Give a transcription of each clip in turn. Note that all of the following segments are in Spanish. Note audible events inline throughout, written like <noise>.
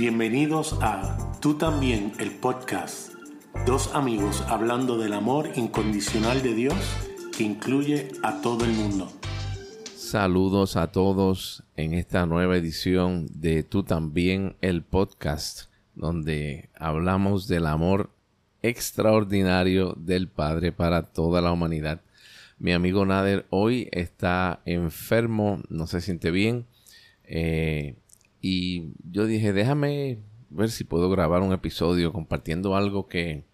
Bienvenidos a Tú también, el podcast. Dos amigos hablando del amor incondicional de Dios que incluye a todo el mundo. Saludos a todos en esta nueva edición de Tú también, el podcast, donde hablamos del amor extraordinario del Padre para toda la humanidad. Mi amigo Nader hoy está enfermo, no se siente bien. Eh, y yo dije, déjame ver si puedo grabar un episodio compartiendo algo que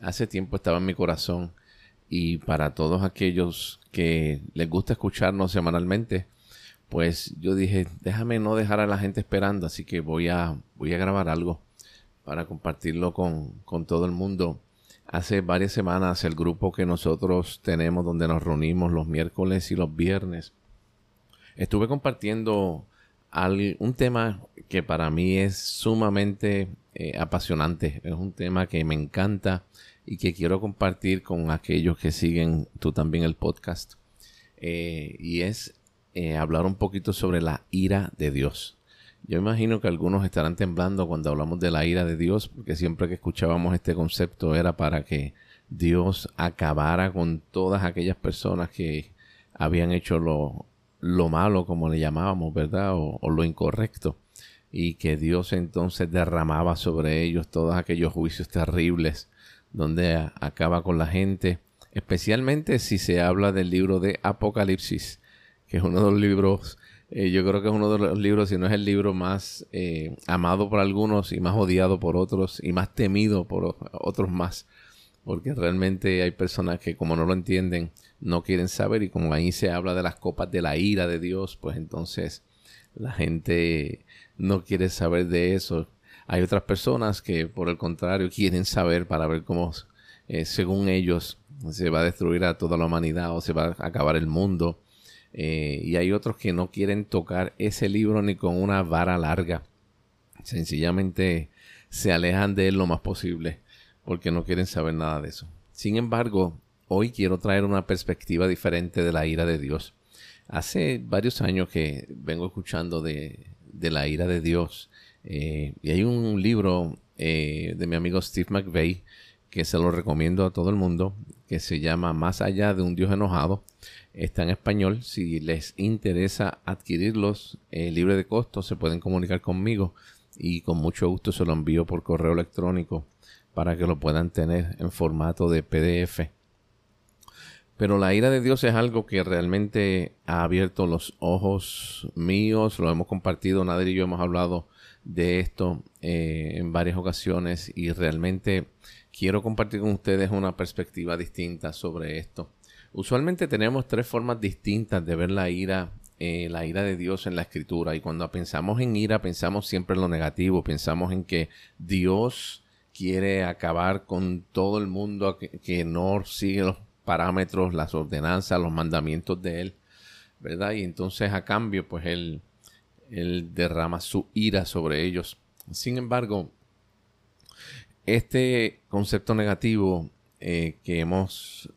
hace tiempo estaba en mi corazón. Y para todos aquellos que les gusta escucharnos semanalmente, pues yo dije, déjame no dejar a la gente esperando, así que voy a, voy a grabar algo para compartirlo con, con todo el mundo. Hace varias semanas el grupo que nosotros tenemos donde nos reunimos los miércoles y los viernes, estuve compartiendo un tema que para mí es sumamente eh, apasionante. Es un tema que me encanta y que quiero compartir con aquellos que siguen tú también el podcast. Eh, y es eh, hablar un poquito sobre la ira de Dios. Yo imagino que algunos estarán temblando cuando hablamos de la ira de Dios, porque siempre que escuchábamos este concepto era para que Dios acabara con todas aquellas personas que habían hecho lo, lo malo, como le llamábamos, ¿verdad? O, lo incorrecto. Y que Dios entonces derramaba sobre ellos todos aquellos juicios terribles, donde acaba con la gente, especialmente si se habla del libro de Apocalipsis, que es uno de los libros, eh, yo creo que es uno de los libros, si no es el libro más eh, amado por algunos y más odiado por otros y más temido por otros más porque realmente hay personas que como no lo entienden, no quieren saber y como ahí se habla de las copas de la ira de Dios, pues entonces la gente no quiere saber de eso. Hay otras personas que por el contrario quieren saber para ver cómo, eh, según ellos, se va a destruir a toda la humanidad o se va a acabar el mundo. Eh, y hay otros que no quieren tocar ese libro ni con una vara larga. Sencillamente se alejan de él lo más posible porque no quieren saber nada de eso. Sin embargo, hoy quiero traer una perspectiva diferente de la ira de Dios. Hace varios años que vengo escuchando de, la ira de Dios eh, y hay un libro eh, de mi amigo Steve McVeigh que se lo recomiendo a todo el mundo que se llama Más allá de un Dios enojado. Está en español. Si les interesa adquirirlos eh, libre de costo, se pueden comunicar conmigo y con mucho gusto se lo envío por correo electrónico para que lo puedan tener en formato de PDF. Pero la ira de Dios es algo que realmente ha abierto los ojos míos, lo hemos compartido, Nader y yo hemos hablado de esto eh, en varias ocasiones y realmente quiero compartir con ustedes una perspectiva distinta sobre esto. Usualmente tenemos tres formas distintas de ver la ira, eh, la ira de Dios en la escritura y cuando pensamos en ira pensamos siempre en lo negativo, pensamos en que Dios quiere acabar con todo el mundo que, no sigue los parámetros, las ordenanzas, los mandamientos de él, ¿verdad? Y entonces a cambio, pues él, él derrama su ira sobre ellos. Sin embargo, este concepto negativo eh, que hemos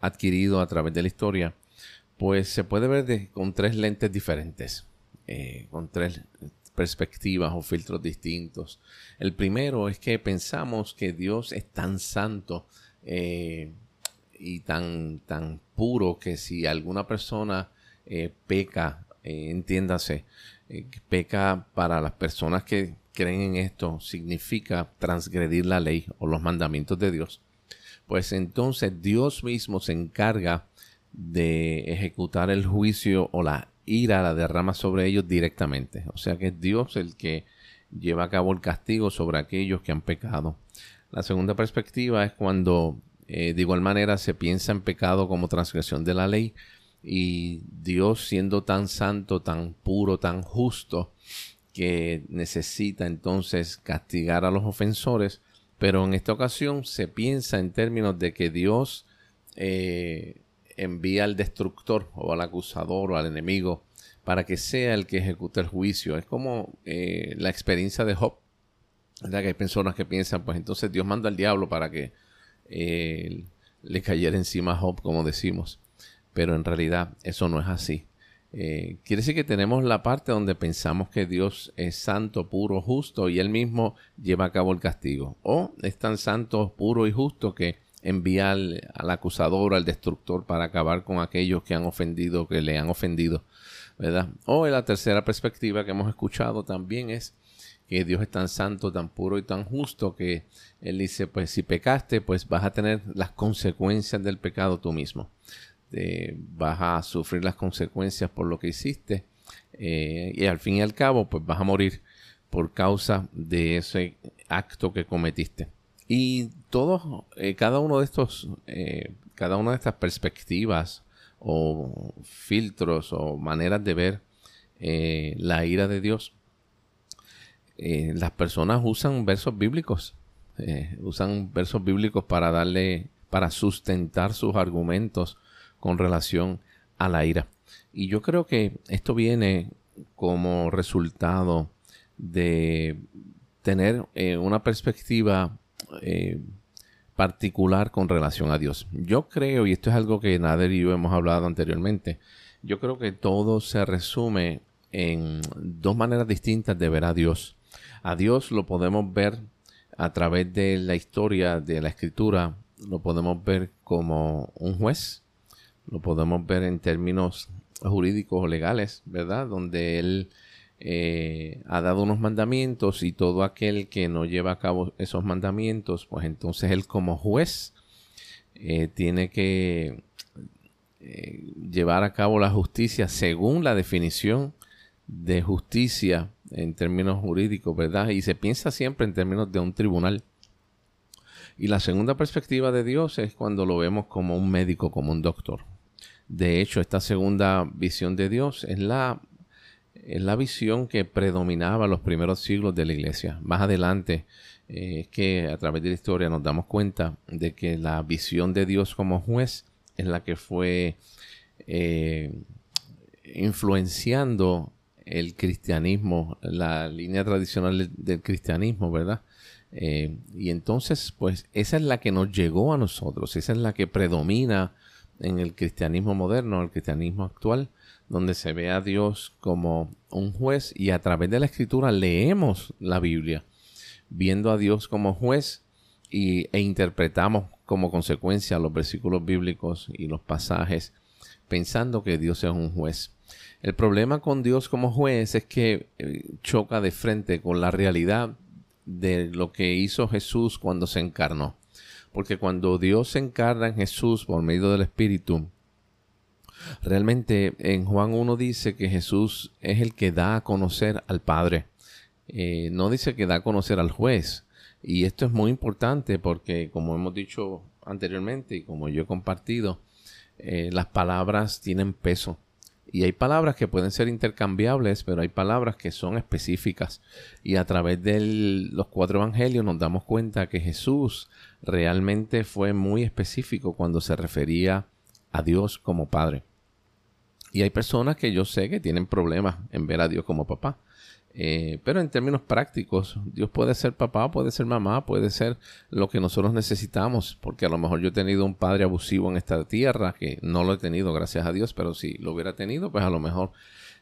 adquirido a través de la historia, pues se puede ver con tres lentes diferentes, eh, con tres perspectivas o filtros distintos. El primero es que pensamos que Dios es tan santo eh, y tan, tan puro que si alguna persona eh, peca, eh, entiéndase, peca para las personas que creen en esto, significa transgredir la ley o los mandamientos de Dios. Pues entonces Dios mismo se encarga de ejecutar el juicio o la ira la derrama sobre ellos directamente. O sea que es Dios el que lleva a cabo el castigo sobre aquellos que han pecado. La segunda perspectiva es cuando eh, de igual manera se piensa en pecado como transgresión de la ley y Dios siendo tan santo, tan puro, tan justo, que necesita entonces castigar a los ofensores, pero en esta ocasión se piensa en términos de que Dios eh, envía al destructor o al acusador o al enemigo para que sea el que ejecute el juicio. Es como eh, la experiencia de Job. Que hay personas que piensan, pues entonces Dios manda al diablo para que eh, le cayera encima a Job, como decimos. Pero en realidad eso no es así. Eh, quiere decir que tenemos la parte donde pensamos que Dios es santo, puro, justo y él mismo lleva a cabo el castigo. O es tan santo, puro y justo que envía al, acusador, al destructor para acabar con aquellos que han ofendido, que le han ofendido. ¿verdad? O la tercera perspectiva que hemos escuchado también es que Dios es tan santo, tan puro y tan justo que Él dice, pues si pecaste, pues vas a tener las consecuencias del pecado tú mismo. Este, vas a sufrir las consecuencias por lo que hiciste eh, y al fin y al cabo pues vas a morir por causa de ese acto que cometiste. Y todos, eh, cada uno de estos, eh, cada una de estas perspectivas o filtros o maneras de ver la ira de Dios, las personas usan versos bíblicos, usan versos bíblicos para darle, para sustentar sus argumentos con relación a la ira. Y yo creo que esto viene como resultado de tener eh, una perspectiva eh, particular con relación a Dios. Yo creo, y esto es algo que Nader y yo hemos hablado anteriormente, yo creo que todo se resume en dos maneras distintas de ver a Dios. A Dios lo podemos ver a través de la historia de la escritura, lo podemos ver como un juez lo podemos ver en términos jurídicos o legales, ¿verdad? Donde él eh, ha dado unos mandamientos y todo aquel que no lleva a cabo esos mandamientos, pues entonces él como juez eh, tiene que eh, llevar a cabo la justicia según la definición de justicia en términos jurídicos, ¿verdad? Y se piensa siempre en términos de un tribunal. Y la segunda perspectiva de Dios es cuando lo vemos como un médico, como un doctor. De hecho, esta segunda visión de Dios es la, es la visión que predominaba los primeros siglos de la iglesia. Más adelante eh, es que a través de la historia nos damos cuenta de que la visión de Dios como juez es la que fue eh, influenciando el cristianismo, la línea tradicional del, cristianismo, ¿verdad? Eh, y entonces, pues esa es la que nos llegó a nosotros, esa es la que predomina en el cristianismo moderno, el cristianismo actual, donde se ve a Dios como un juez y a través de la escritura leemos la Biblia, viendo a Dios como juez y, e interpretamos como consecuencia los versículos bíblicos y los pasajes pensando que Dios es un juez. El problema con Dios como juez es que eh, choca de frente con la realidad de lo que hizo Jesús cuando se encarnó. Porque cuando Dios se encarna en Jesús por medio del Espíritu, realmente en Juan 1 dice que Jesús es el que da a conocer al Padre. Eh, no dice que da a conocer al juez. Y esto es muy importante porque, como hemos dicho anteriormente y como yo he compartido, eh, las palabras tienen peso. Y hay palabras que pueden ser intercambiables, pero hay palabras que son específicas. Y a través de los cuatro evangelios nos damos cuenta que Jesús realmente fue muy específico cuando se refería a Dios como Padre. Y hay personas que yo sé que tienen problemas en ver a Dios como papá. Eh, pero en términos prácticos, Dios puede ser papá, puede ser mamá, puede ser lo que nosotros necesitamos, porque a lo mejor yo he tenido un padre abusivo en esta tierra, que no lo he tenido, gracias a Dios, pero si lo hubiera tenido, pues a lo mejor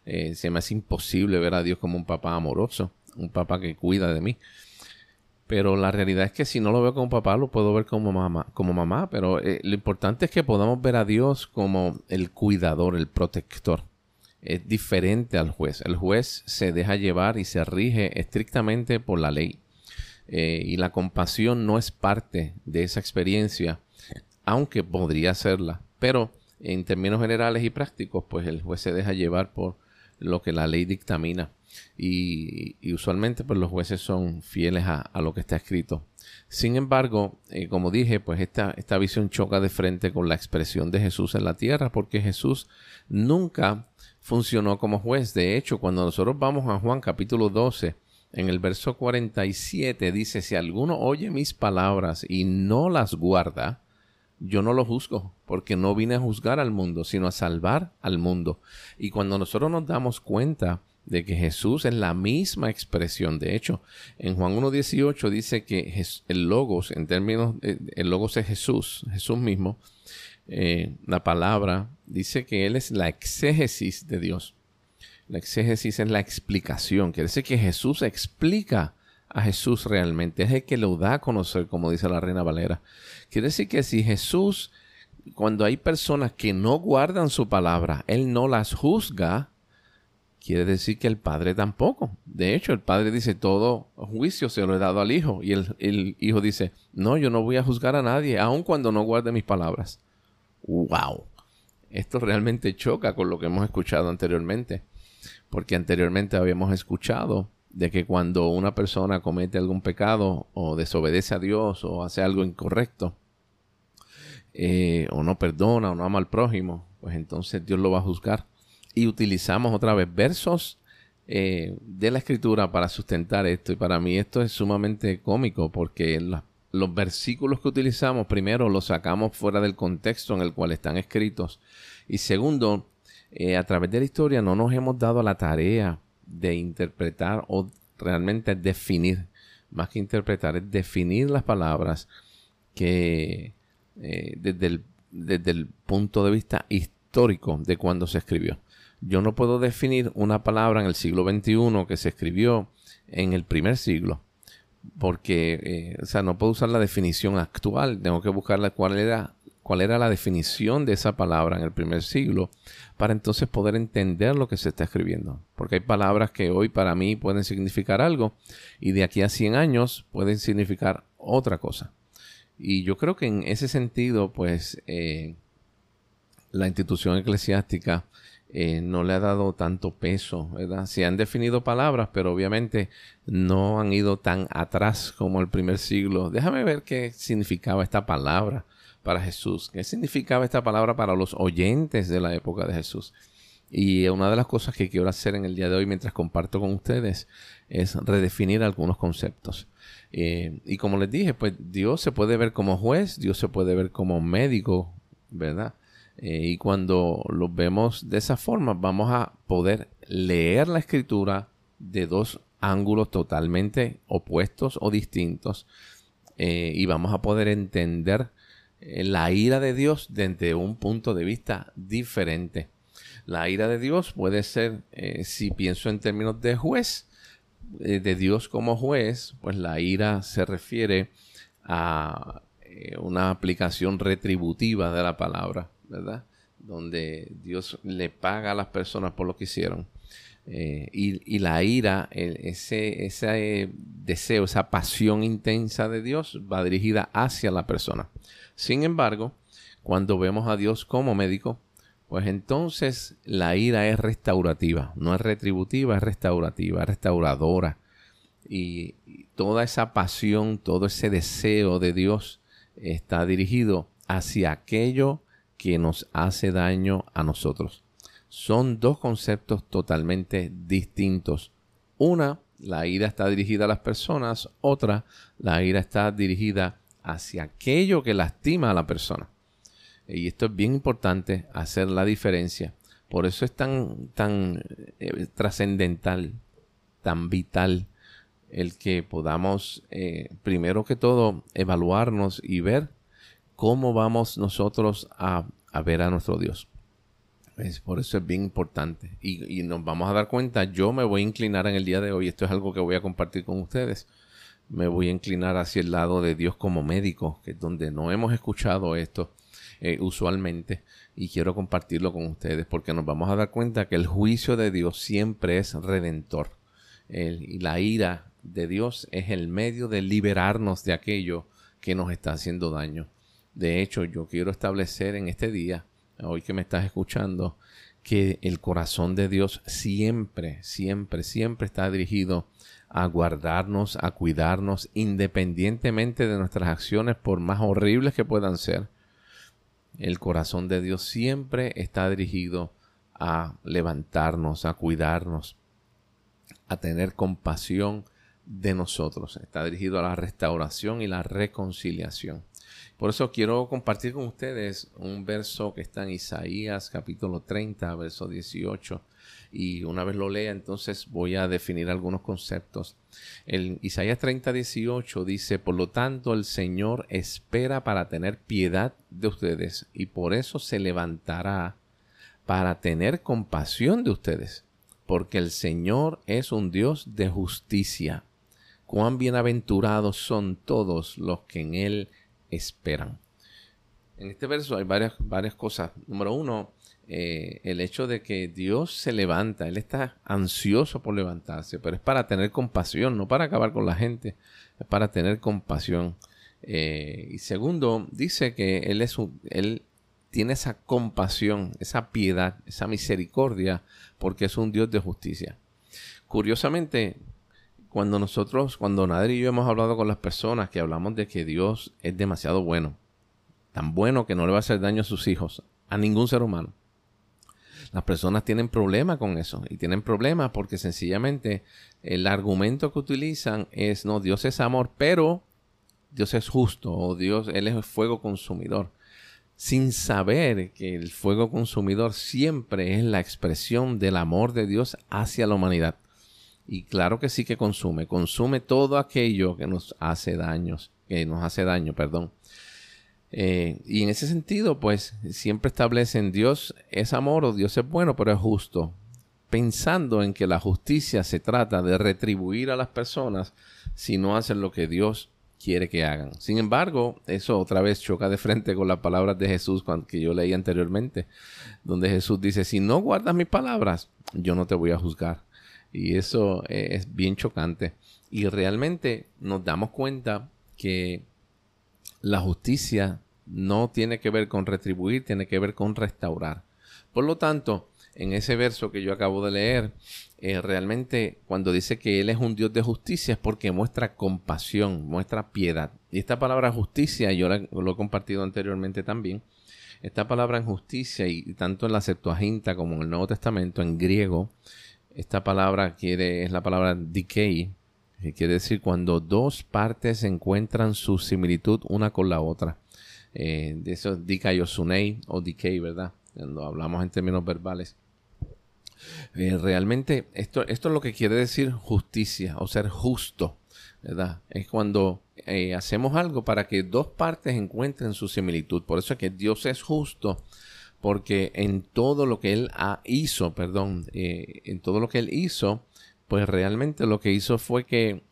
eh, se me hace imposible ver a Dios como un papá amoroso, un papá que cuida de mí. Pero la realidad es que si no lo veo como papá, lo puedo ver como mamá, como mamá. Pero eh, lo importante es que podamos ver a Dios como el cuidador, el protector es diferente al juez. El juez se deja llevar y se rige estrictamente por la ley. Eh, y la compasión no es parte de esa experiencia, aunque podría serla. Pero en términos generales y prácticos, pues el juez se deja llevar por lo que la ley dictamina. Y, usualmente pues los jueces son fieles a, lo que está escrito. Sin embargo, eh, como dije, pues esta, esta visión choca de frente con la expresión de Jesús en la tierra, porque Jesús nunca funcionó como juez. De hecho, cuando nosotros vamos a Juan capítulo 12, en el verso 47 dice, si alguno oye mis palabras y no las guarda, yo no lo juzgo, porque no vine a juzgar al mundo, sino a salvar al mundo. Y cuando nosotros nos damos cuenta de que Jesús es la misma expresión, de hecho, en Juan 1.18 dice que el logos, en términos, el logos es Jesús, Jesús mismo, eh, la palabra, dice que Él es la exégesis de Dios. La exégesis es la explicación. Quiere decir que Jesús explica a Jesús realmente. Es el que lo da a conocer, como dice la Reina Valera. Quiere decir que si Jesús, cuando hay personas que no guardan su palabra, Él no las juzga, quiere decir que el Padre tampoco. De hecho, el Padre dice, todo juicio se lo he dado al Hijo. Y el, el Hijo dice, no, yo no voy a juzgar a nadie, aun cuando no guarde mis palabras. ¡Wow! Esto realmente choca con lo que hemos escuchado anteriormente porque anteriormente habíamos escuchado de que cuando una persona comete algún pecado o desobedece a Dios o hace algo incorrecto, eh, o no perdona o no ama al prójimo, pues entonces Dios lo va a juzgar. Y utilizamos otra vez versos eh, de la escritura para sustentar esto. Y para mí esto es sumamente cómico porque los versículos que utilizamos, primero los sacamos fuera del contexto en el cual están escritos. Y segundo, eh, a través de la historia no nos hemos dado la tarea de interpretar o realmente definir, más que interpretar, es definir las palabras que eh, desde, el, desde el punto de vista histórico de cuando se escribió. Yo no puedo definir una palabra en el siglo XXI que se escribió en el primer siglo, porque, eh, o sea, no puedo usar la definición actual, tengo que buscar cuál era cuál era la definición de esa palabra en el primer siglo, para entonces poder entender lo que se está escribiendo. Porque hay palabras que hoy para mí pueden significar algo y de aquí a 100 años pueden significar otra cosa. Y yo creo que en ese sentido, pues, eh, la institución eclesiástica eh, no le ha dado tanto peso, ¿verdad? Se han definido palabras, pero obviamente no han ido tan atrás como el primer siglo. Déjame ver qué significaba esta palabra para Jesús. ¿Qué significaba esta palabra para los oyentes de la época de Jesús? Y una de las cosas que quiero hacer en el día de hoy mientras comparto con ustedes es redefinir algunos conceptos. Eh, y como les dije, pues Dios se puede ver como juez, Dios se puede ver como médico, ¿verdad? Eh, y cuando lo vemos de esa forma, vamos a poder leer la escritura de dos ángulos totalmente opuestos o distintos. Eh, y vamos a poder entender eh, la ira de Dios desde un punto de vista diferente. La ira de Dios puede ser, si pienso en términos de juez, de Dios como juez, pues la ira se refiere a una aplicación retributiva de la palabra, ¿verdad? Donde Dios le paga a las personas por lo que hicieron. y, la ira, ese, ese deseo, esa pasión intensa de Dios va dirigida hacia la persona. Sin embargo, cuando vemos a Dios como médico, pues entonces la ira es restaurativa, no es retributiva, es restaurativa, es restauradora. Y toda esa pasión, todo ese deseo de Dios está dirigido hacia aquello que nos hace daño a nosotros. Son dos conceptos totalmente distintos. Una, la ira está dirigida a las personas, otra, la ira está dirigida hacia aquello que lastima a la persona. Y esto es bien importante, hacer la diferencia. Por eso es tan, tan eh, trascendental, tan vital el que podamos, eh, primero que todo, evaluarnos y ver cómo vamos nosotros a, ver a nuestro Dios. por eso es bien importante. Y, nos vamos a dar cuenta, yo me voy a inclinar en el día de hoy, esto es algo que voy a compartir con ustedes me voy a inclinar hacia el lado de Dios como médico, que es donde no hemos escuchado esto eh, usualmente y quiero compartirlo con ustedes porque nos vamos a dar cuenta que el juicio de Dios siempre es redentor y la ira de Dios es el medio de liberarnos de aquello que nos está haciendo daño. De hecho, yo quiero establecer en este día, hoy que me estás escuchando, que el corazón de Dios siempre, siempre, siempre está dirigido a guardarnos, a cuidarnos, independientemente de nuestras acciones, por más horribles que puedan ser. El corazón de Dios siempre está dirigido a levantarnos, a cuidarnos, a tener compasión de nosotros. Está dirigido a la restauración y la reconciliación. Por eso quiero compartir con ustedes un verso que está en Isaías capítulo 30, verso 18. Y una vez lo lea, entonces voy a definir algunos conceptos. En Isaías 30, 18 dice, por lo tanto el Señor espera para tener piedad de ustedes y por eso se levantará para tener compasión de ustedes, porque el Señor es un Dios de justicia. Cuán bienaventurados son todos los que en Él esperan. En este verso hay varias, varias cosas. Número uno, eh, el hecho de que Dios se levanta, Él está ansioso por levantarse, pero es para tener compasión, no para acabar con la gente, es para tener compasión. Eh, y segundo, dice que Él es un, Él tiene esa compasión, esa piedad, esa misericordia, porque es un Dios de justicia. Curiosamente, cuando nosotros, cuando Nader y yo hemos hablado con las personas que hablamos de que Dios es demasiado bueno, tan bueno que no le va a hacer daño a sus hijos, a ningún ser humano. Las personas tienen problemas con eso y tienen problemas porque sencillamente el argumento que utilizan es no, Dios es amor, pero Dios es justo o Dios, Él es fuego consumidor sin saber que el fuego consumidor siempre es la expresión del amor de Dios hacia la humanidad. Y claro que sí que consume, consume todo aquello que nos hace daños, que nos hace daño, perdón. Eh, y en ese sentido, pues siempre establecen Dios es amor o Dios es bueno, pero es justo. Pensando en que la justicia se trata de retribuir a las personas si no hacen lo que Dios quiere que hagan. Sin embargo, eso otra vez choca de frente con las palabras de Jesús que yo leí anteriormente, donde Jesús dice, si no guardas mis palabras, yo no te voy a juzgar. Y eso es bien chocante. Y realmente nos damos cuenta que la justicia no tiene que ver con retribuir, tiene que ver con restaurar. Por lo tanto, en ese verso que yo acabo de leer, eh, realmente cuando dice que Él es un Dios de justicia es porque muestra compasión, muestra piedad. Y esta palabra justicia, yo lo he compartido anteriormente también, esta palabra en justicia y tanto en la Septuaginta como en el Nuevo Testamento, en griego, esta palabra quiere, es la palabra decay, que quiere decir cuando dos partes encuentran su similitud una con la otra. Eh, de eso dikaiosunei o decay, ¿verdad? Cuando hablamos en términos verbales. Eh, realmente esto, esto es lo que quiere decir justicia o ser justo, ¿verdad? Es cuando eh, hacemos algo para que dos partes encuentren su similitud. Por eso es que Dios es justo, porque en todo lo que Él ha, hizo, perdón, eh, en todo lo que Él hizo, pues realmente lo que hizo fue que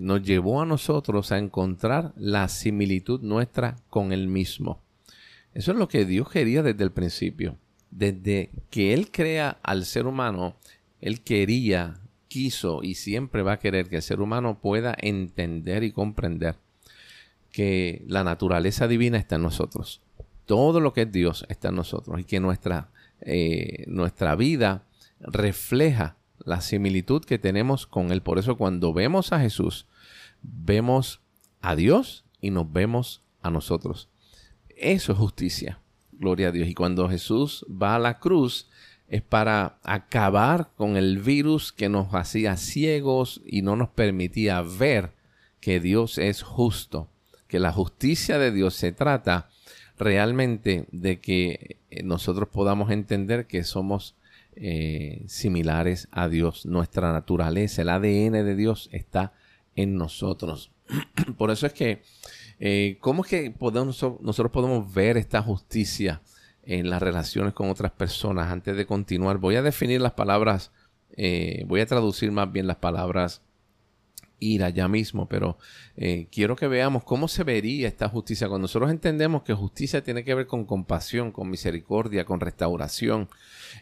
nos llevó a nosotros a encontrar la similitud nuestra con Él mismo. Eso es lo que Dios quería desde el principio desde que Él crea al ser humano, Él quería, quiso y siempre va a querer que el ser humano pueda entender y comprender que la naturaleza divina está en nosotros. Todo lo que es Dios está en nosotros y que nuestra, eh, nuestra vida refleja la similitud que tenemos con Él. Por eso cuando vemos a Jesús, vemos a Dios y nos vemos a nosotros. Eso es justicia. Gloria a Dios. Y cuando Jesús va a la cruz es para acabar con el virus que nos hacía ciegos y no nos permitía ver que Dios es justo, que la justicia de Dios se trata realmente de que eh, nosotros podamos entender que somos eh, similares a Dios. Nuestra naturaleza, el ADN de Dios está en nosotros. <clears throat> Por eso es que eh, ¿Cómo es que podemos, nosotros podemos ver esta justicia en las relaciones con otras personas? Antes de continuar, voy a definir las palabras, eh, voy a traducir más bien las palabras ira ya mismo, pero eh, quiero que veamos cómo se vería esta justicia. Cuando nosotros entendemos que justicia tiene que ver con compasión, con misericordia, con restauración,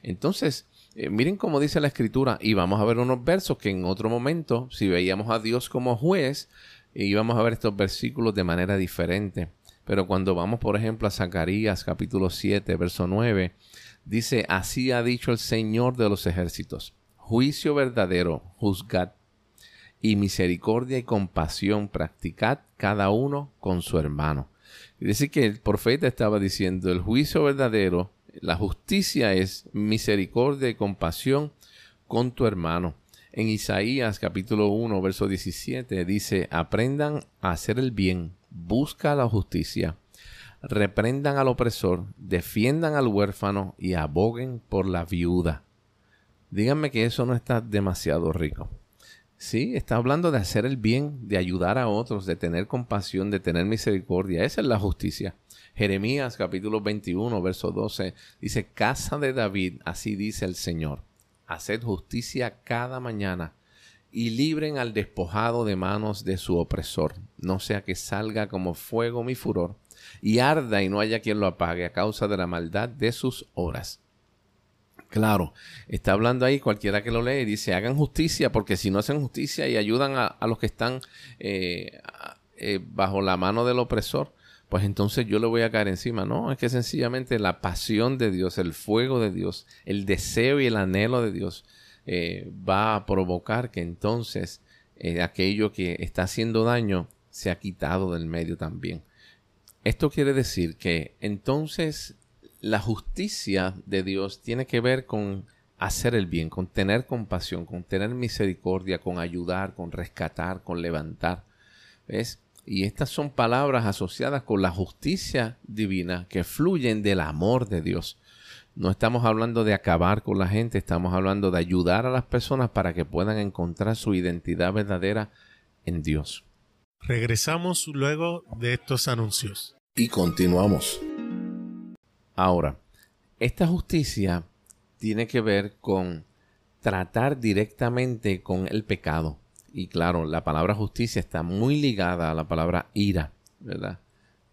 entonces miren cómo dice la escritura y vamos a ver unos versos que en otro momento, si veíamos a Dios como juez, y vamos a ver estos versículos de manera diferente. Pero cuando vamos, por ejemplo, a Zacarías capítulo 7, verso 9, dice, así ha dicho el Señor de los ejércitos, juicio verdadero, juzgad, y misericordia y compasión practicad cada uno con su hermano. Y decir que el profeta estaba diciendo, el juicio verdadero, la justicia es misericordia y compasión con tu hermano. En Isaías capítulo 1, verso 17 dice, aprendan a hacer el bien, busca la justicia, reprendan al opresor, defiendan al huérfano y aboguen por la viuda. Díganme que eso no está demasiado rico. Sí, está hablando de hacer el bien, de ayudar a otros, de tener compasión, de tener misericordia. Esa es la justicia. Jeremías capítulo 21, verso 12 dice, Casa de David, así dice el Señor, haced justicia cada mañana y libren al despojado de manos de su opresor, no sea que salga como fuego mi furor y arda y no haya quien lo apague a causa de la maldad de sus horas. Claro, está hablando ahí cualquiera que lo lee, dice, hagan justicia, porque si no hacen justicia y ayudan a, los que están eh, eh, bajo la mano del opresor, pues entonces yo le voy a caer encima. No, es que sencillamente la pasión de Dios, el fuego de Dios, el deseo y el anhelo de Dios eh, va a provocar que entonces aquello que está haciendo daño se ha quitado del medio también. Esto quiere decir que entonces la justicia de Dios tiene que ver con hacer el bien, con tener compasión, con tener misericordia, con ayudar, con rescatar, con levantar. ¿Ves? Y estas son palabras asociadas con la justicia divina que fluyen del amor de Dios. No estamos hablando de acabar con la gente, estamos hablando de ayudar a las personas para que puedan encontrar su identidad verdadera en Dios. Regresamos luego de estos anuncios. Y continuamos. Ahora, esta justicia tiene que ver con tratar directamente con el pecado. Y claro, la palabra justicia está muy ligada a la palabra ira, ¿verdad?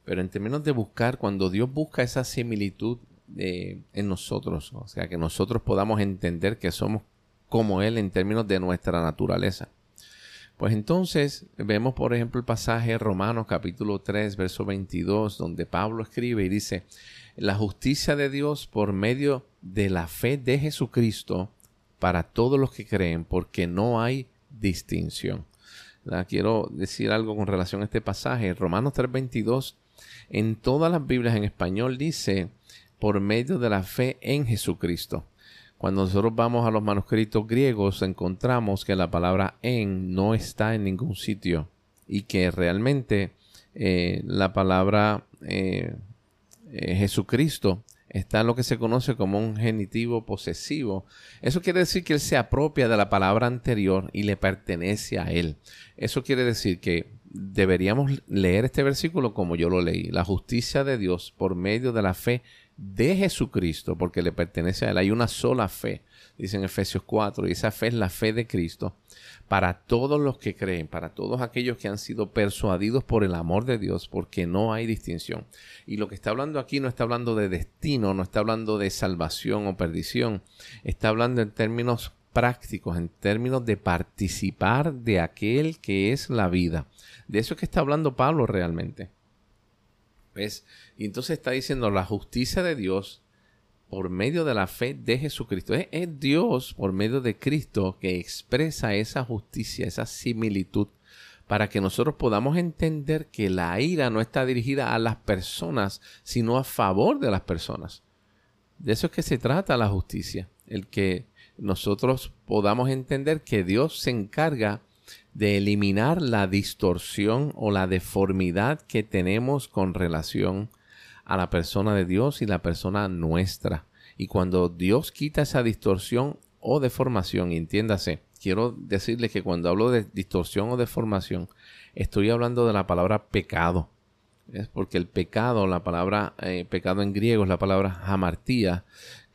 Pero en términos de buscar, cuando Dios busca esa similitud en nosotros, o sea, que nosotros podamos entender que somos como Él en términos de nuestra naturaleza. Pues entonces vemos, por ejemplo, el pasaje Romanos capítulo 3, verso 22, donde Pablo escribe y dice, la justicia de Dios por medio de la fe de Jesucristo para todos los que creen, porque no hay distinción. Quiero decir algo con relación a este pasaje. Romanos 3:22, en todas las Biblias en español dice, por medio de la fe en Jesucristo. Cuando nosotros vamos a los manuscritos griegos, encontramos que la palabra en no está en ningún sitio y que realmente eh, la palabra eh, eh, Jesucristo está lo que se conoce como un genitivo posesivo. Eso quiere decir que él se apropia de la palabra anterior y le pertenece a él. Eso quiere decir que deberíamos leer este versículo como yo lo leí. La justicia de Dios por medio de la fe de Jesucristo, porque le pertenece a él. Hay una sola fe, dice en Efesios 4, y esa fe es la fe de Cristo para todos los que creen, para todos aquellos que han sido persuadidos por el amor de Dios, porque no hay distinción. Y lo que está hablando aquí no está hablando de destino, no está hablando de salvación o perdición, está hablando en términos prácticos, en términos de participar de aquel que es la vida. De eso es que está hablando Pablo realmente. ¿Ves? Y entonces está diciendo la justicia de Dios por medio de la fe de Jesucristo. Es, Dios por medio de Cristo que expresa esa justicia, esa similitud, para que nosotros podamos entender que la ira no está dirigida a las personas, sino a favor de las personas. De eso es que se trata la justicia, el que nosotros podamos entender que Dios se encarga de eliminar la distorsión o la deformidad que tenemos con relación a la persona de Dios y la persona nuestra. Y cuando Dios quita esa distorsión o deformación, entiéndase, quiero decirle que cuando hablo de distorsión o deformación, estoy hablando de la palabra pecado. Es porque el pecado, la palabra eh, pecado en griego es la palabra hamartía,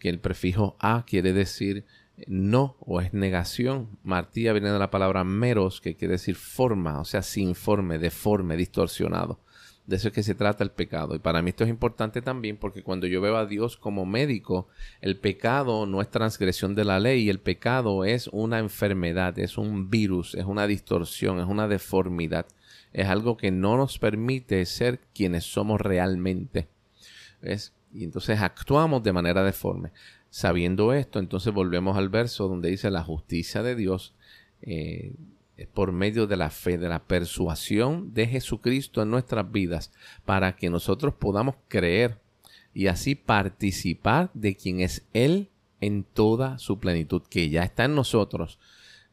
que el prefijo a quiere decir no o es negación. Martía viene de la palabra meros, que quiere decir forma, o sea, sin forma, deforme, distorsionado. De eso es que se trata el pecado. Y para mí esto es importante también porque cuando yo veo a Dios como médico, el pecado no es transgresión de la ley, el pecado es una enfermedad, es un virus, es una distorsión, es una deformidad. Es algo que no nos permite ser quienes somos realmente. ¿Ves? Y entonces actuamos de manera deforme. Sabiendo esto, entonces volvemos al verso donde dice la justicia de Dios. Eh, por medio de la fe, de la persuasión de Jesucristo en nuestras vidas, para que nosotros podamos creer y así participar de quien es Él en toda su plenitud, que ya está en nosotros,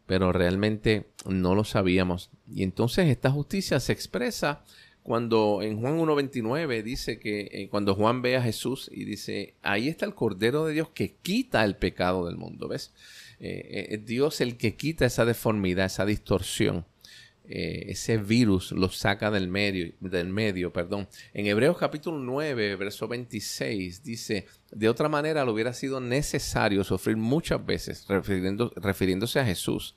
pero realmente no lo sabíamos. Y entonces esta justicia se expresa cuando en Juan 1.29 dice que eh, cuando Juan ve a Jesús y dice, ahí está el Cordero de Dios que quita el pecado del mundo, ¿ves? Eh, eh, Dios el que quita esa deformidad, esa distorsión. ese virus lo saca del medio, del medio, perdón. En Hebreos capítulo 9, verso 26 dice, de otra manera le hubiera sido necesario sufrir muchas veces, refiriéndose a Jesús,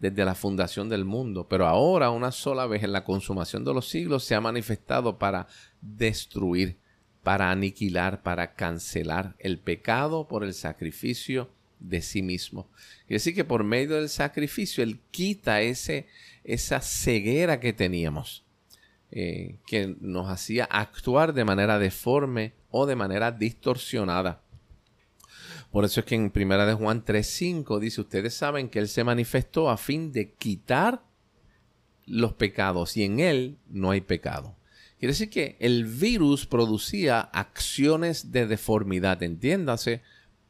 desde la fundación del mundo, pero ahora una sola vez en la consumación de los siglos se ha manifestado para destruir, para aniquilar, para cancelar el pecado por el sacrificio de sí mismo. Quiere decir que por medio del sacrificio Él quita ese, esa ceguera que teníamos, eh, que nos hacía actuar de manera deforme o de manera distorsionada. Por eso es que en Primera de Juan 3.5 dice, ustedes saben que Él se manifestó a fin de quitar los pecados y en Él no hay pecado. Quiere decir que el virus producía acciones de deformidad, entiéndase,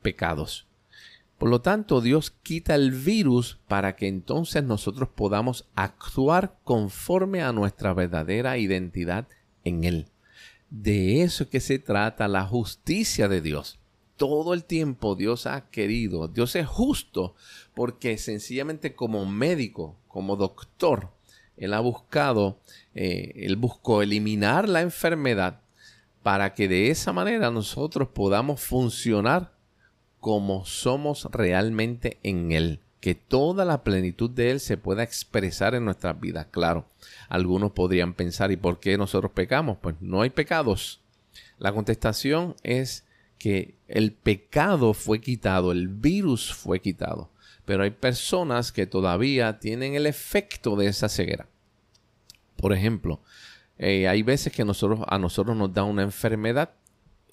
pecados. Por lo tanto, Dios quita el virus para que entonces nosotros podamos actuar conforme a nuestra verdadera identidad en Él. De eso es que se trata la justicia de Dios todo el tiempo Dios ha querido. Dios es justo porque sencillamente como médico, como doctor, Él ha buscado, eh, Él buscó eliminar la enfermedad para que de esa manera nosotros podamos funcionar como somos realmente en Él. Que toda la plenitud de Él se pueda expresar en nuestras vidas. Claro, algunos podrían pensar, ¿y por qué nosotros pecamos? Pues no hay pecados. La contestación es que el pecado fue quitado, el virus fue quitado. Pero hay personas que todavía tienen el efecto de esa ceguera. Por ejemplo, eh, hay veces que a nosotros nos da una enfermedad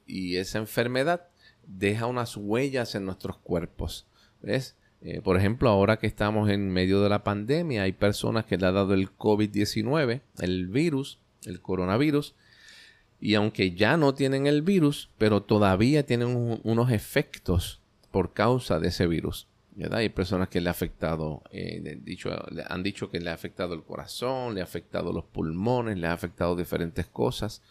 y esa enfermedad deja unas huellas en nuestros cuerpos. ¿Ves? Eh, por ejemplo, ahora que estamos en medio de la pandemia, hay personas que le ha dado el COVID-19, el virus, el coronavirus, y aunque ya no tienen el virus, pero todavía tienen unos efectos por causa de ese virus. Hay personas que le ha afectado, eh, han dicho que le ha afectado el corazón, le ha afectado los pulmones, le ha afectado diferentes cosas.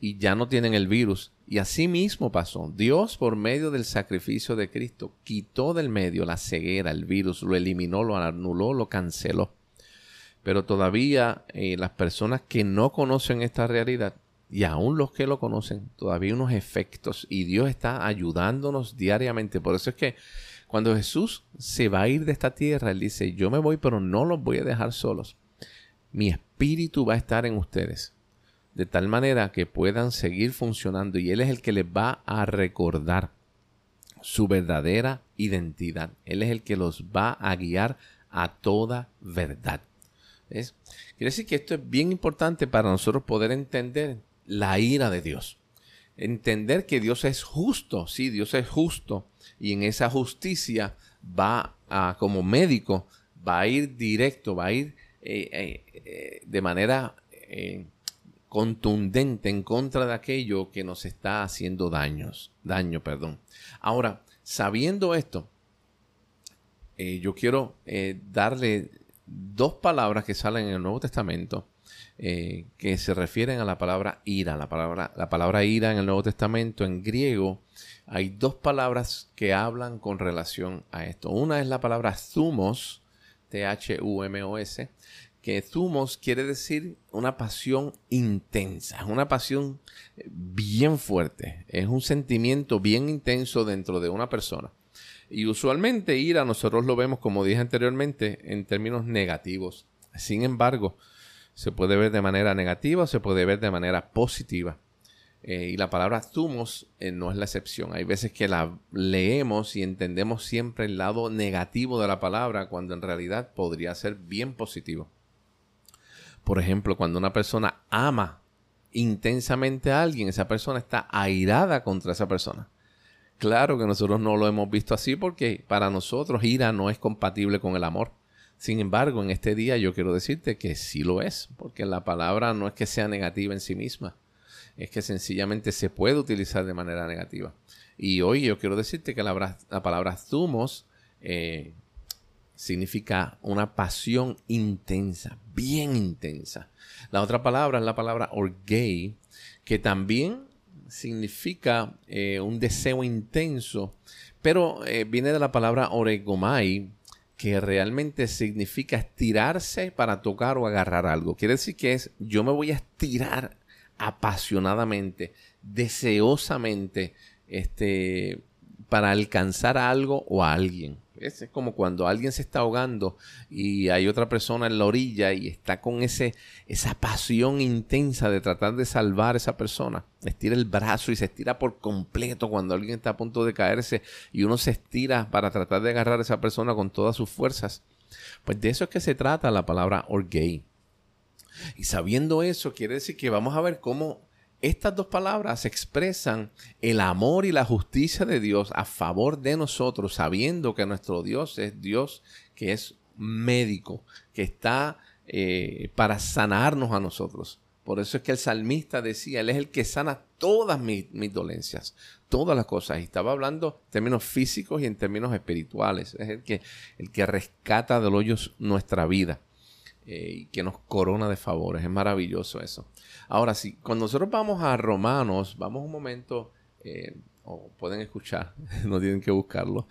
Y ya no tienen el virus. Y así mismo pasó. Dios, por medio del sacrificio de Cristo, quitó del medio la ceguera, el virus, lo eliminó, lo anuló, lo canceló. Pero todavía eh, las personas que no conocen esta realidad y aún los que lo conocen, todavía unos efectos y Dios está ayudándonos diariamente. Por eso es que cuando Jesús se va a ir de esta tierra, Él dice, yo me voy, pero no los voy a dejar solos. Mi espíritu va a estar en ustedes, de tal manera que puedan seguir funcionando y Él es el que les va a recordar su verdadera identidad. Él es el que los va a guiar a toda verdad. Quiere decir que esto es bien importante para nosotros poder entender la ira de Dios. Entender que Dios es justo, sí, Dios es justo, y en esa justicia va a, como médico, va a ir directo, va a ir eh, eh, eh, de manera contundente en contra de aquello que nos está haciendo daños, daño, perdón. Ahora, sabiendo esto, yo quiero darle dos palabras que salen en el Nuevo Testamento eh, que se refieren a la palabra ira. La palabra, la palabra ira en el Nuevo Testamento, en griego, hay dos palabras que hablan con relación a esto. Una es la palabra thumos, T-H-U-M-O-S, que thumos quiere decir una pasión intensa, una pasión bien fuerte, es un sentimiento bien intenso dentro de una persona. Y usualmente ira nosotros lo vemos, como dije anteriormente, en términos negativos. Sin embargo, se puede ver de manera negativa o se puede ver de manera positiva. Eh, y la palabra thumos eh, no es la excepción. Hay veces que la leemos y entendemos siempre el lado negativo de la palabra cuando en realidad podría ser bien positivo. Por ejemplo, cuando una persona ama intensamente a alguien, esa persona está airada contra esa persona. Claro que nosotros no lo hemos visto así porque para nosotros ira no es compatible con el amor. Sin embargo, en este día yo quiero decirte que sí lo es, porque la palabra no es que sea negativa en sí misma, es que sencillamente se puede utilizar de manera negativa. Y hoy yo quiero decirte que la, palabra zumos eh, significa una pasión intensa, bien intensa. La otra palabra es la palabra orgei, que también significa eh, un deseo intenso, pero eh, viene de la palabra oregomai, que realmente significa estirarse para tocar o agarrar algo. Quiere decir que es yo me voy a estirar apasionadamente, deseosamente, este, para alcanzar algo o a alguien. Es como cuando alguien se está ahogando y hay otra persona en la orilla y está con ese, esa pasión intensa de tratar de salvar a esa persona. Estira el brazo y se estira por completo cuando alguien está a punto de caerse y uno se estira para tratar de agarrar a esa persona con todas sus fuerzas. Pues de eso es que se trata la palabra orgay. Y sabiendo eso, quiere decir que vamos a ver cómo estas dos palabras expresan el amor y la justicia de Dios a favor de nosotros, sabiendo que nuestro Dios es Dios que es médico, que está eh, para sanarnos a nosotros. Por eso es que el salmista decía, Él es el que sana todas mis, dolencias, todas las cosas. Y estaba hablando en términos físicos y en términos espirituales. Es el que, el que rescata del nuestra vida eh, y que nos corona de favores. Es maravilloso eso. Ahora sí, cuando nosotros vamos a Romanos, vamos un momento, eh, o pueden escuchar, <laughs> no tienen que buscarlo.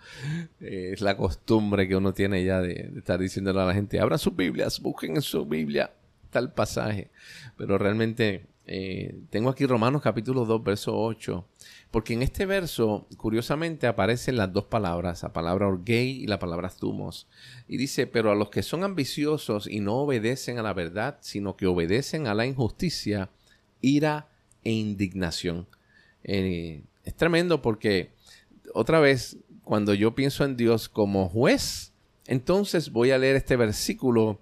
Eh, es la costumbre que uno tiene ya de, estar diciéndole a la gente, abran sus Biblias, busquen en su Biblia tal pasaje. Pero realmente eh, tengo aquí Romanos capítulo 2, verso 8. Porque en este verso, curiosamente, aparecen las dos palabras, la palabra orgei y la palabra thumos. Y dice, pero a los que son ambiciosos y no obedecen a la verdad, sino que obedecen a la injusticia, ira e indignación. Eh, es tremendo porque, otra vez, cuando yo pienso en Dios como juez, entonces voy a leer este versículo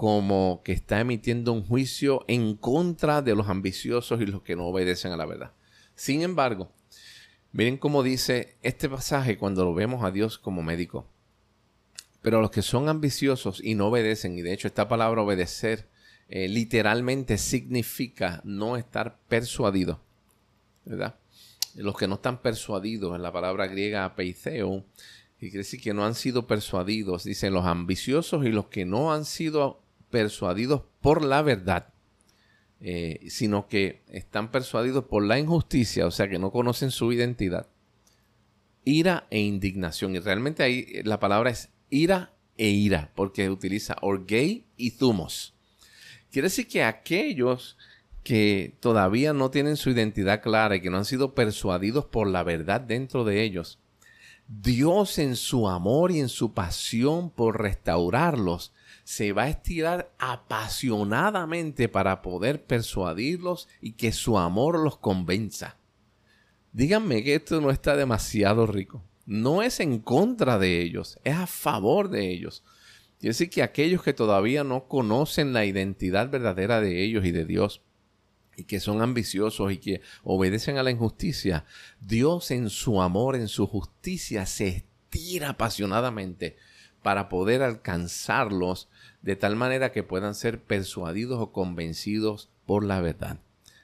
como que está emitiendo un juicio en contra de los ambiciosos y los que no obedecen a la verdad. Sin embargo, miren cómo dice este pasaje cuando lo vemos a Dios como médico. Pero los que son ambiciosos y no obedecen, y de hecho esta palabra obedecer eh, literalmente significa no estar persuadido, ¿verdad? Los que no están persuadidos en la palabra griega peiceo, y quiere decir que no han sido persuadidos, dicen los ambiciosos y los que no han sido persuadidos por la verdad, eh, sino que están persuadidos por la injusticia, o sea que no conocen su identidad. Ira e indignación. Y realmente ahí eh, la palabra es ira e ira, porque utiliza orgei y zumos. Quiere decir que aquellos que todavía no tienen su identidad clara y que no han sido persuadidos por la verdad dentro de ellos, Dios en su amor y en su pasión por restaurarlos, se va a estirar apasionadamente para poder persuadirlos y que su amor los convenza. Díganme que esto no está demasiado rico. No es en contra de ellos, es a favor de ellos. Quiere decir que aquellos que todavía no conocen la identidad verdadera de ellos y de Dios, y que son ambiciosos y que obedecen a la injusticia, Dios en su amor, en su justicia, se estira apasionadamente para poder alcanzarlos de tal manera que puedan ser persuadidos o convencidos por la verdad.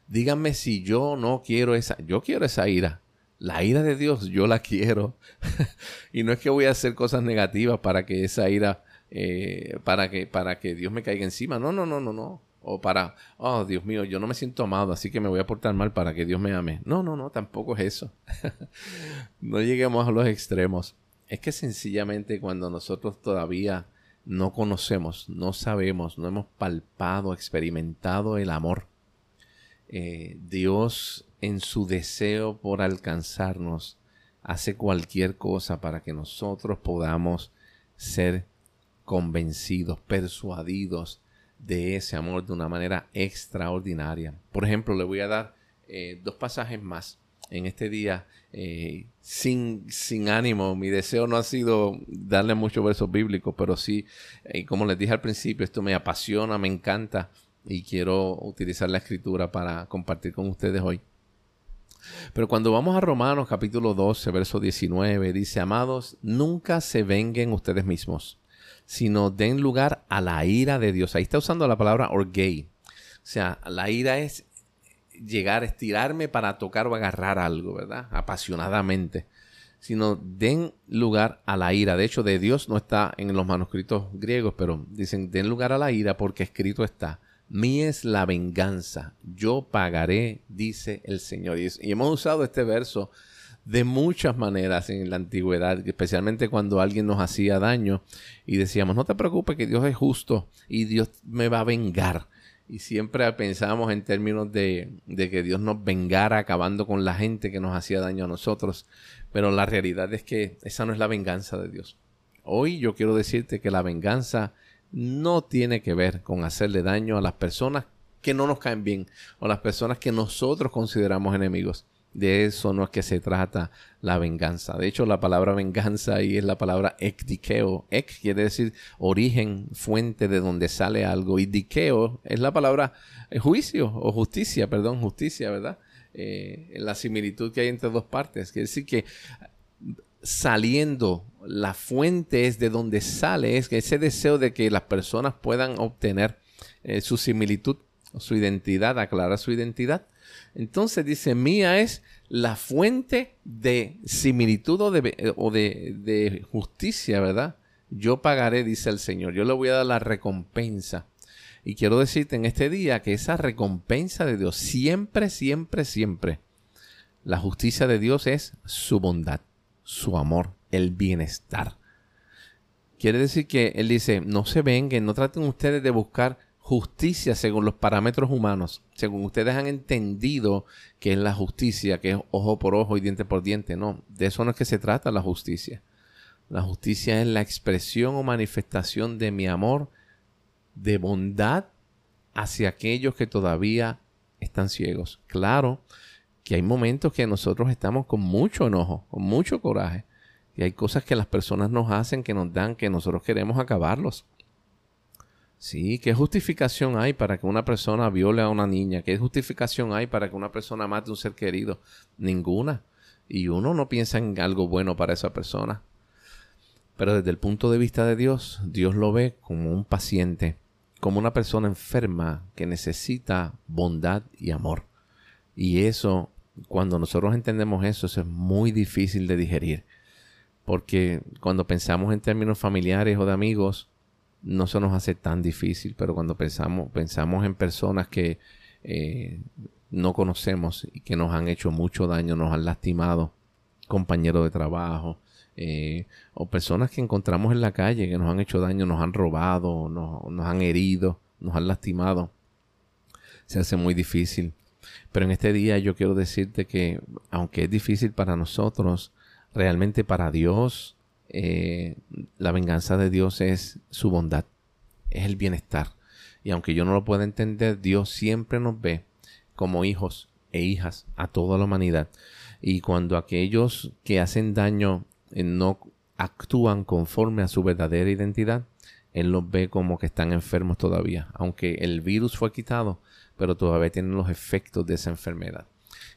Díganme si yo no quiero esa, yo quiero esa ira. La ira de Dios yo la quiero. <laughs> y no es que voy a hacer cosas negativas para que esa ira, eh, para, que, para que Dios me caiga encima. No, no, no, no, no. O para, oh Dios mío, yo no me siento amado, así que me voy a portar mal para que Dios me ame. No, no, no, tampoco es eso. <laughs> no lleguemos a los extremos. Es que sencillamente cuando nosotros todavía no conocemos, no sabemos, no hemos palpado, experimentado el amor. Eh, Dios en su deseo por alcanzarnos hace cualquier cosa para que nosotros podamos ser convencidos, persuadidos de ese amor de una manera extraordinaria. Por ejemplo, le voy a dar eh, dos pasajes más en este día eh, sin, sin ánimo. Mi deseo no ha sido darle muchos versos bíblicos, pero sí, eh, como les dije al principio, esto me apasiona, me encanta y quiero utilizar la escritura para compartir con ustedes hoy. Pero cuando vamos a Romanos capítulo 12, verso 19, dice, amados, nunca se venguen ustedes mismos, sino den lugar a la ira de Dios. Ahí está usando la palabra orgay. O sea, la ira es llegar, estirarme para tocar o agarrar algo, ¿verdad? Apasionadamente. sino den lugar a la ira. De hecho, de Dios no está en los manuscritos griegos, pero dicen, den lugar a la ira porque escrito está, mía es la venganza, yo pagaré, dice el Señor. Y, hemos usado este verso de muchas maneras en la antigüedad, especialmente cuando alguien nos hacía daño y decíamos, no te preocupes que Dios es justo y Dios me va a vengar. Y siempre pensábamos en términos de, de, que Dios nos vengara acabando con la gente que nos hacía daño a nosotros. Pero la realidad es que esa no es la venganza de Dios. Hoy yo quiero decirte que la venganza no tiene que ver con hacerle daño a las personas que no nos caen bien o las personas que nosotros consideramos enemigos. De eso no es que se trata la venganza. De hecho, la palabra venganza ahí es la palabra ekdikeo. Ek quiere decir origen, fuente de donde sale algo. Y dikeo es la palabra eh, juicio o justicia, perdón, justicia, ¿verdad? Eh, la similitud que hay entre dos partes. Quiere decir que saliendo, la fuente es de donde sale, es que ese deseo de que las personas puedan obtener eh, su similitud, su identidad, aclarar su identidad. Entonces dice, mía es la fuente de similitud o de, de justicia, ¿verdad? Yo pagaré, dice el Señor, yo le voy a dar la recompensa. Y quiero decirte en este día que esa recompensa de Dios siempre, siempre, siempre, la justicia de Dios es su bondad su amor, el bienestar. Quiere decir que Él dice, no se vengan, no traten ustedes de buscar justicia según los parámetros humanos, según ustedes han entendido que es la justicia, que es ojo por ojo y diente por diente. No, de eso no es que se trata la justicia. La justicia es la expresión o manifestación de mi amor, de bondad hacia aquellos que todavía están ciegos. Claro, que hay momentos que nosotros estamos con mucho enojo, con mucho coraje. Y hay cosas que las personas nos hacen, que nos dan, que nosotros queremos acabarlos. Sí, ¿qué justificación hay para que una persona viole a una niña? ¿Qué justificación hay para que una persona mate a un ser querido? Ninguna. Y uno no piensa en algo bueno para esa persona. Pero desde el punto de vista de Dios, Dios lo ve como un paciente, como una persona enferma que necesita bondad y amor. Y eso cuando nosotros entendemos eso, eso es muy difícil de digerir. Porque cuando pensamos en términos familiares o de amigos, no se nos hace tan difícil, pero cuando pensamos, pensamos en personas que eh, no conocemos y que nos han hecho mucho daño, nos han lastimado, compañeros de trabajo, eh, o personas que encontramos en la calle que nos han hecho daño, nos han robado, nos han herido, nos han lastimado, se hace muy difícil. Pero en este día yo quiero decirte que aunque es difícil para nosotros, realmente para Dios, eh, la venganza de Dios es su bondad, es el bienestar. Y aunque yo no lo pueda entender, Dios siempre nos ve como hijos e hijas a toda la humanidad. Y cuando aquellos que hacen daño eh, no actúan conforme a su verdadera identidad, Él los ve como que están enfermos todavía. Aunque el virus fue quitado, pero todavía tienen los efectos de esa enfermedad.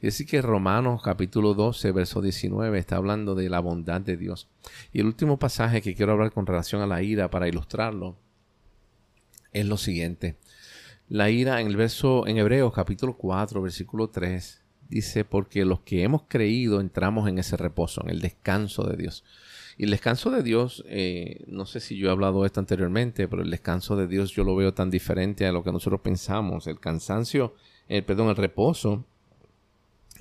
Y así que Romanos capítulo 12, verso 19 está hablando de la bondad de Dios. Y el último pasaje que quiero hablar con relación a la ira para ilustrarlo es lo siguiente. La ira en el verso en Hebreos capítulo 4, versículo 3 dice, porque los que hemos creído entramos en ese reposo, en el descanso de Dios. Y el descanso de Dios, eh, no sé si yo he hablado de esto anteriormente, pero el descanso de Dios yo lo veo tan diferente a lo que nosotros pensamos. El cansancio, el, perdón, el reposo.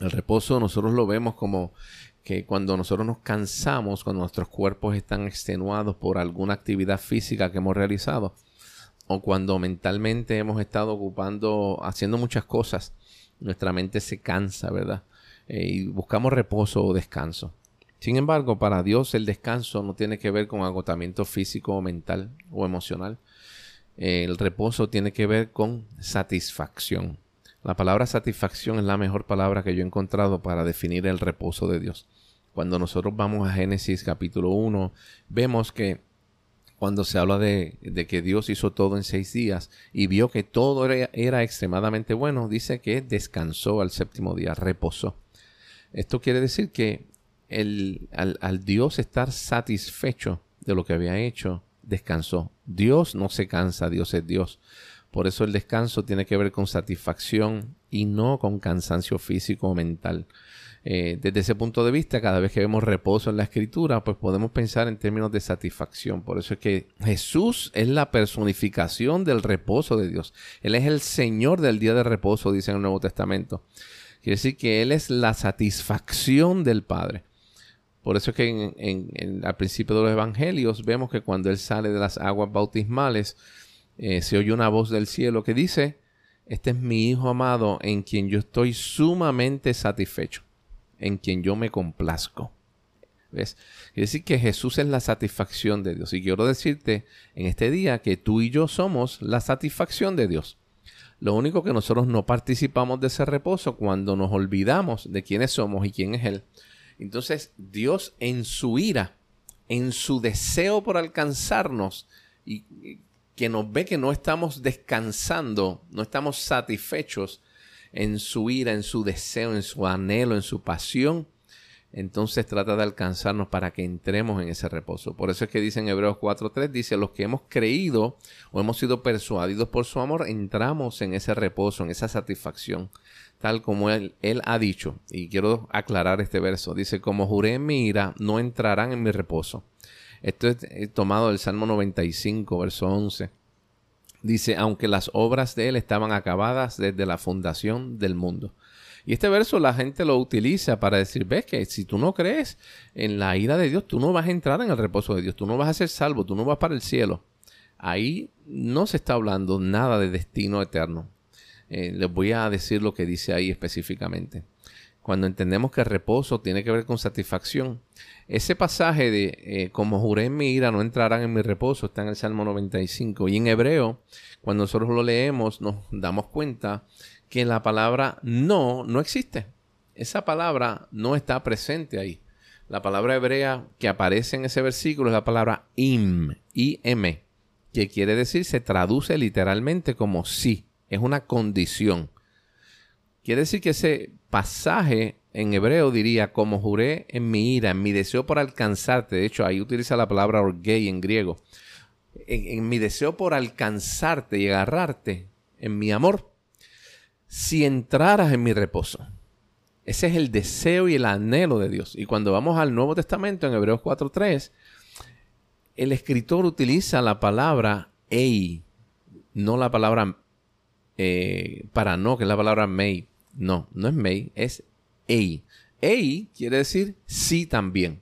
El reposo nosotros lo vemos como que cuando nosotros nos cansamos, cuando nuestros cuerpos están extenuados por alguna actividad física que hemos realizado, o cuando mentalmente hemos estado ocupando, haciendo muchas cosas, nuestra mente se cansa, ¿verdad? Eh, y buscamos reposo o descanso. Sin embargo, para Dios el descanso no tiene que ver con agotamiento físico mental o emocional. El reposo tiene que ver con satisfacción. La palabra satisfacción es la mejor palabra que yo he encontrado para definir el reposo de Dios. Cuando nosotros vamos a Génesis capítulo 1, vemos que cuando se habla de, que Dios hizo todo en seis días y vio que todo era, extremadamente bueno, dice que descansó al séptimo día, reposó. Esto quiere decir que al, Dios estar satisfecho de lo que había hecho, descansó. Dios no se cansa, Dios es Dios. Por eso el descanso tiene que ver con satisfacción y no con cansancio físico o mental. Eh, desde ese punto de vista, cada vez que vemos reposo en la escritura, pues podemos pensar en términos de satisfacción. Por eso es que Jesús es la personificación del reposo de Dios. Él es el Señor del día de reposo, dice en el Nuevo Testamento. Quiere decir que Él es la satisfacción del Padre. Por eso es que al principio de los evangelios vemos que cuando Él sale de las aguas bautismales, eh, se oye una voz del cielo que dice, este es mi Hijo amado en quien yo estoy sumamente satisfecho en quien yo me complazco. ¿Ves? Quiere decir que Jesús es la satisfacción de Dios. Y quiero decirte en este día que tú y yo somos la satisfacción de Dios. Lo único que nosotros no participamos de ese reposo cuando nos olvidamos de quiénes somos y quién es Él. Entonces Dios en su ira, en su deseo por alcanzarnos y que nos ve que no estamos descansando, no estamos satisfechos, en su ira, en su deseo, en su anhelo, en su pasión, entonces trata de alcanzarnos para que entremos en ese reposo. Por eso es que dice en Hebreos 4.3, dice, los que hemos creído o hemos sido persuadidos por su amor, entramos en ese reposo, en esa satisfacción, tal como él, él ha dicho. Y quiero aclarar este verso. Dice, como juré en mi ira, no entrarán en mi reposo. Esto es tomado del Salmo 95, verso 11. Dice, aunque las obras de él estaban acabadas desde la fundación del mundo. Y este verso la gente lo utiliza para decir, ves que si tú no crees en la ira de Dios, tú no vas a entrar en el reposo de Dios, tú no vas a ser salvo, tú no vas para el cielo. Ahí no se está hablando nada de destino eterno. Eh, les voy a decir lo que dice ahí específicamente cuando entendemos que el reposo tiene que ver con satisfacción. Ese pasaje de eh, como juré en mi ira no entrarán en mi reposo está en el Salmo 95 y en hebreo cuando nosotros lo leemos nos damos cuenta que la palabra no no existe. Esa palabra no está presente ahí. La palabra hebrea que aparece en ese versículo es la palabra im, im, que quiere decir, se traduce literalmente como sí, es una condición. Quiere decir que ese pasaje en hebreo diría, como juré en mi ira, en mi deseo por alcanzarte. De hecho, ahí utiliza la palabra orgei en griego. En, mi deseo por alcanzarte y agarrarte, en mi amor, si entraras en mi reposo. Ese es el deseo y el anhelo de Dios. Y cuando vamos al Nuevo Testamento, en Hebreos 4.3, el escritor utiliza la palabra ei, no la palabra eh, para no, que es la palabra mei. No, no es may, es ei. Ei quiere decir sí también.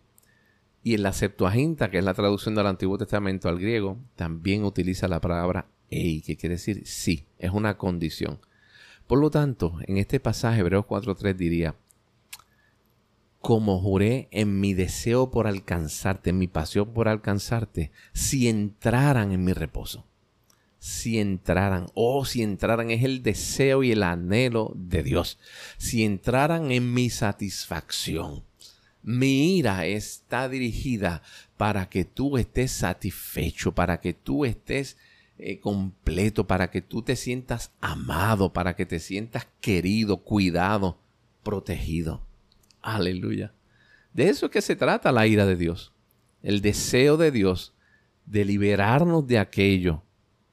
Y en la Septuaginta, que es la traducción del Antiguo Testamento al griego, también utiliza la palabra ei, que quiere decir sí, es una condición. Por lo tanto, en este pasaje, Hebreos 4.3 diría, como juré en mi deseo por alcanzarte, en mi pasión por alcanzarte, si entraran en mi reposo si entraran, oh, si entraran, es el deseo y el anhelo de Dios, si entraran en mi satisfacción. Mi ira está dirigida para que tú estés satisfecho, para que tú estés eh, completo, para que tú te sientas amado, para que te sientas querido, cuidado, protegido. Aleluya. De eso es que se trata la ira de Dios. El deseo de Dios de liberarnos de aquello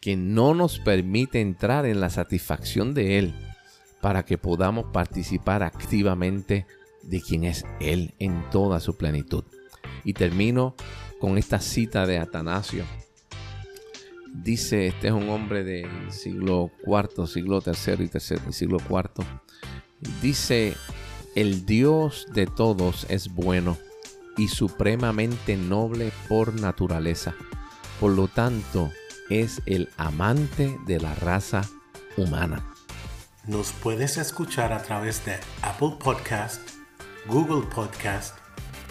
que no nos permite entrar en la satisfacción de Él para que podamos participar activamente de quien es Él en toda su plenitud. Y termino con esta cita de Atanasio. Dice, este es un hombre del siglo IV, siglo III y siglo IV. Dice, el Dios de todos es bueno y supremamente noble por naturaleza. Por lo tanto, es el amante de la raza humana. Nos puedes escuchar a través de Apple Podcast, Google Podcast,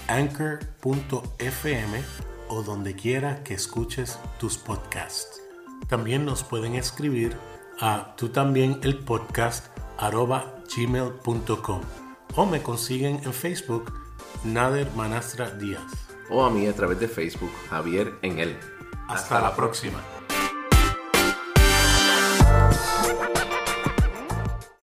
Anchor.fm o donde quiera que escuches tus podcasts. También nos pueden escribir a tú también el podcast gmail.com o me consiguen en Facebook Nader Manastra Díaz o a mí a través de Facebook Javier en él. Hasta, la próxima.